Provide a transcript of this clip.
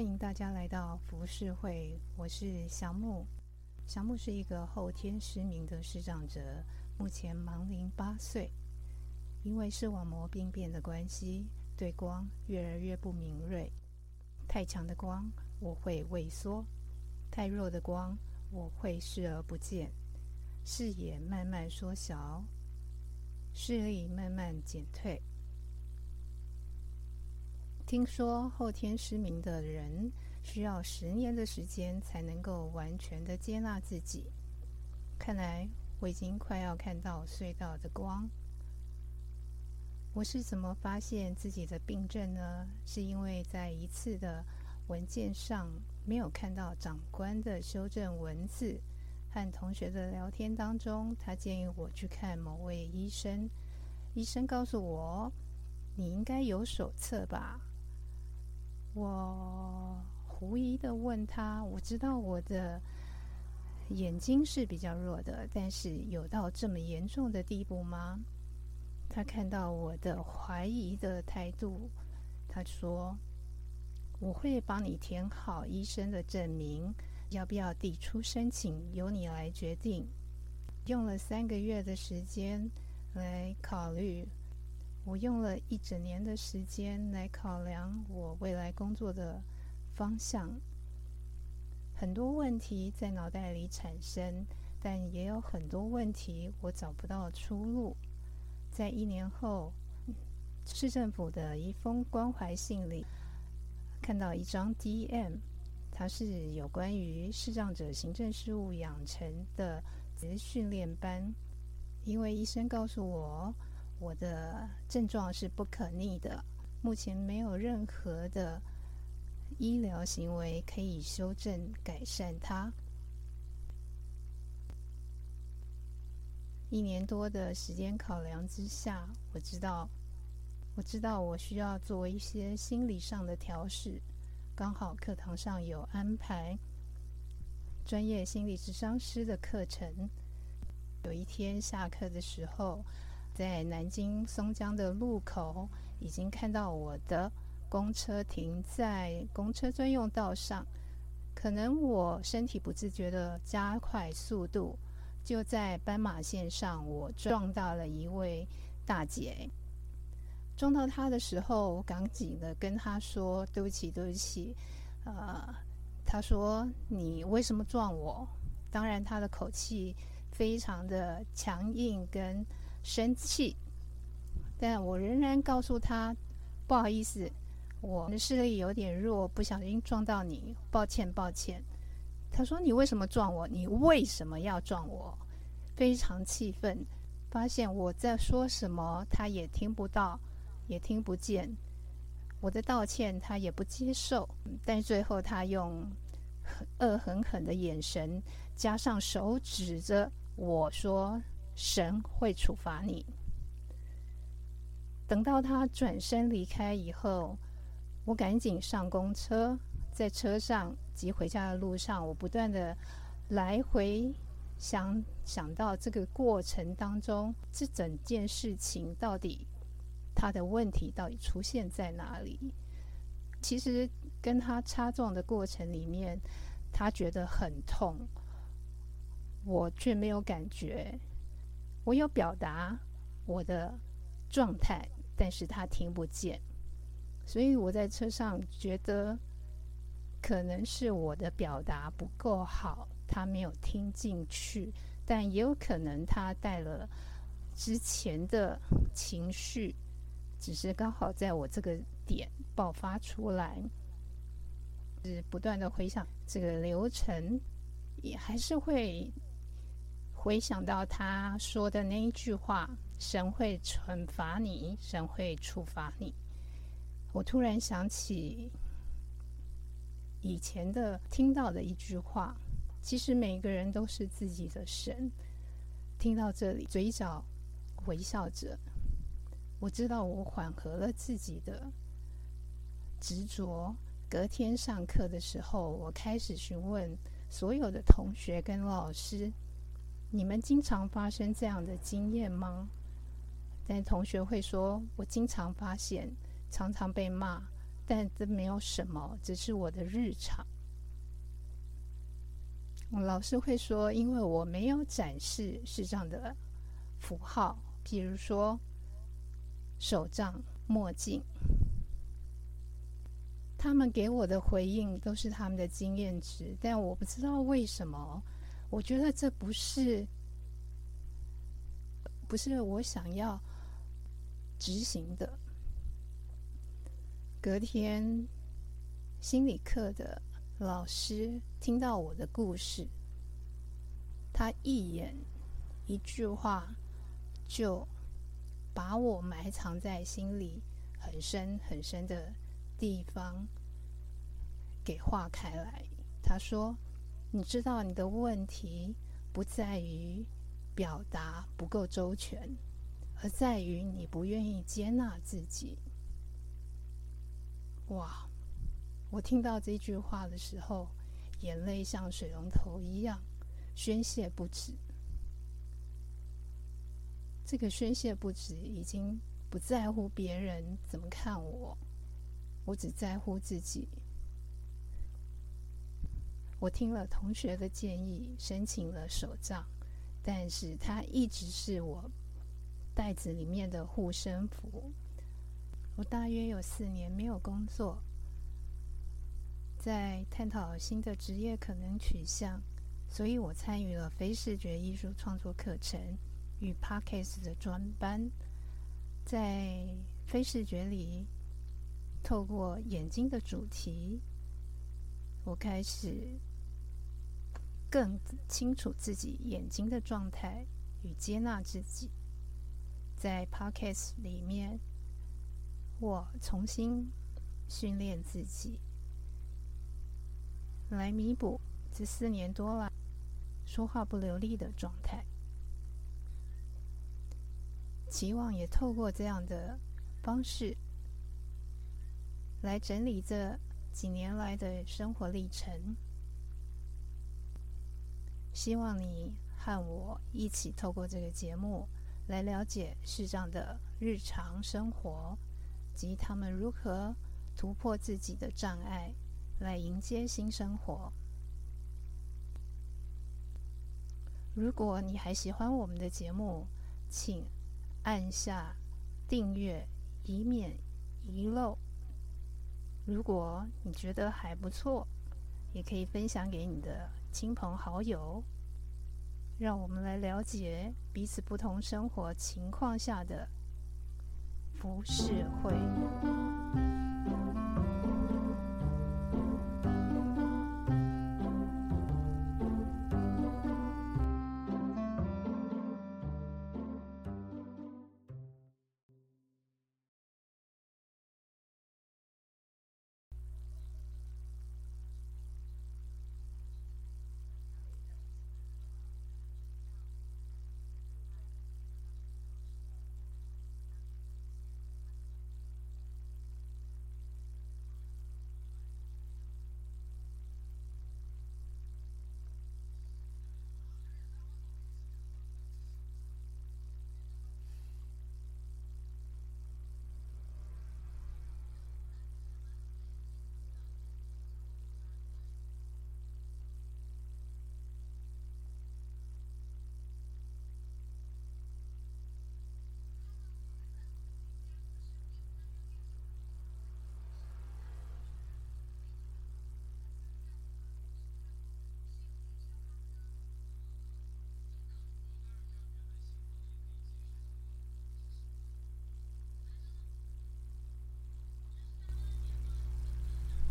欢迎大家来到浮世会，我是小木。小木是一个后天失明的视障者，目前盲龄八岁。因为视网膜病变的关系，对光越来越不敏锐。太强的光我会畏缩，太弱的光我会视而不见，视野慢慢缩小，视力慢慢减退。听说后天失明的人需要十年的时间才能够完全的接纳自己。看来我已经快要看到隧道的光。我是怎么发现自己的病症呢？是因为在一次的文件上没有看到长官的修正文字，和同学的聊天当中，他建议我去看某位医生。医生告诉我：“你应该有手册吧？”我狐疑的问他：“我知道我的眼睛是比较弱的，但是有到这么严重的地步吗？”他看到我的怀疑的态度，他说：“我会帮你填好医生的证明，要不要递出申请，由你来决定。”用了三个月的时间来考虑。我用了一整年的时间来考量我未来工作的方向，很多问题在脑袋里产生，但也有很多问题我找不到出路。在一年后，市政府的一封关怀信里，看到一张 DM，它是有关于视障者行政事务养成的训练班，因为医生告诉我。我的症状是不可逆的，目前没有任何的医疗行为可以修正改善它。一年多的时间考量之下，我知道，我知道我需要做一些心理上的调试。刚好课堂上有安排专业心理智商师的课程。有一天下课的时候。在南京松江的路口，已经看到我的公车停在公车专用道上。可能我身体不自觉的加快速度，就在斑马线上，我撞到了一位大姐。撞到她的时候，我赶紧的跟她说：“对不起，对不起。”呃，她说：“你为什么撞我？”当然，她的口气非常的强硬跟。生气，但我仍然告诉他：“不好意思，我的视力有点弱，不小心撞到你，抱歉，抱歉。”他说：“你为什么撞我？你为什么要撞我？”非常气愤，发现我在说什么，他也听不到，也听不见。我的道歉他也不接受，但最后他用恶狠狠的眼神，加上手指着我说。神会处罚你。等到他转身离开以后，我赶紧上公车，在车上及回家的路上，我不断的来回想，想到这个过程当中，这整件事情到底他的问题到底出现在哪里？其实跟他擦撞的过程里面，他觉得很痛，我却没有感觉。我有表达我的状态，但是他听不见，所以我在车上觉得可能是我的表达不够好，他没有听进去，但也有可能他带了之前的情绪，只是刚好在我这个点爆发出来，是不断的回想这个流程，也还是会。回想到他说的那一句话：“神会惩罚你，神会处罚你。”我突然想起以前的听到的一句话：“其实每个人都是自己的神。”听到这里，嘴角微笑着，我知道我缓和了自己的执着。隔天上课的时候，我开始询问所有的同学跟老师。你们经常发生这样的经验吗？但同学会说：“我经常发现，常常被骂，但这没有什么，只是我的日常。老师会说，因为我没有展示视障的符号，比如说手杖、墨镜。他们给我的回应都是他们的经验值，但我不知道为什么，我觉得这不是，不是我想要执行的。隔天，心理课的老师听到我的故事，他一眼、一句话，就把我埋藏在心里很深很深的。地方给划开来。他说：“你知道，你的问题不在于表达不够周全，而在于你不愿意接纳自己。”哇！我听到这句话的时候，眼泪像水龙头一样宣泄不止。这个宣泄不止，已经不在乎别人怎么看我。我只在乎自己。我听了同学的建议，申请了手杖，但是它一直是我袋子里面的护身符。我大约有四年没有工作，在探讨新的职业可能取向，所以我参与了非视觉艺术创作课程与 Parkes 的专班，在非视觉里。透过眼睛的主题，我开始更清楚自己眼睛的状态与接纳自己。在 Podcast 里面，我重新训练自己，来弥补这四年多来说话不流利的状态。期望也透过这样的方式。来整理这几年来的生活历程，希望你和我一起透过这个节目来了解视障的日常生活及他们如何突破自己的障碍，来迎接新生活。如果你还喜欢我们的节目，请按下订阅，以免遗漏。如果你觉得还不错，也可以分享给你的亲朋好友，让我们来了解彼此不同生活情况下的浮世绘。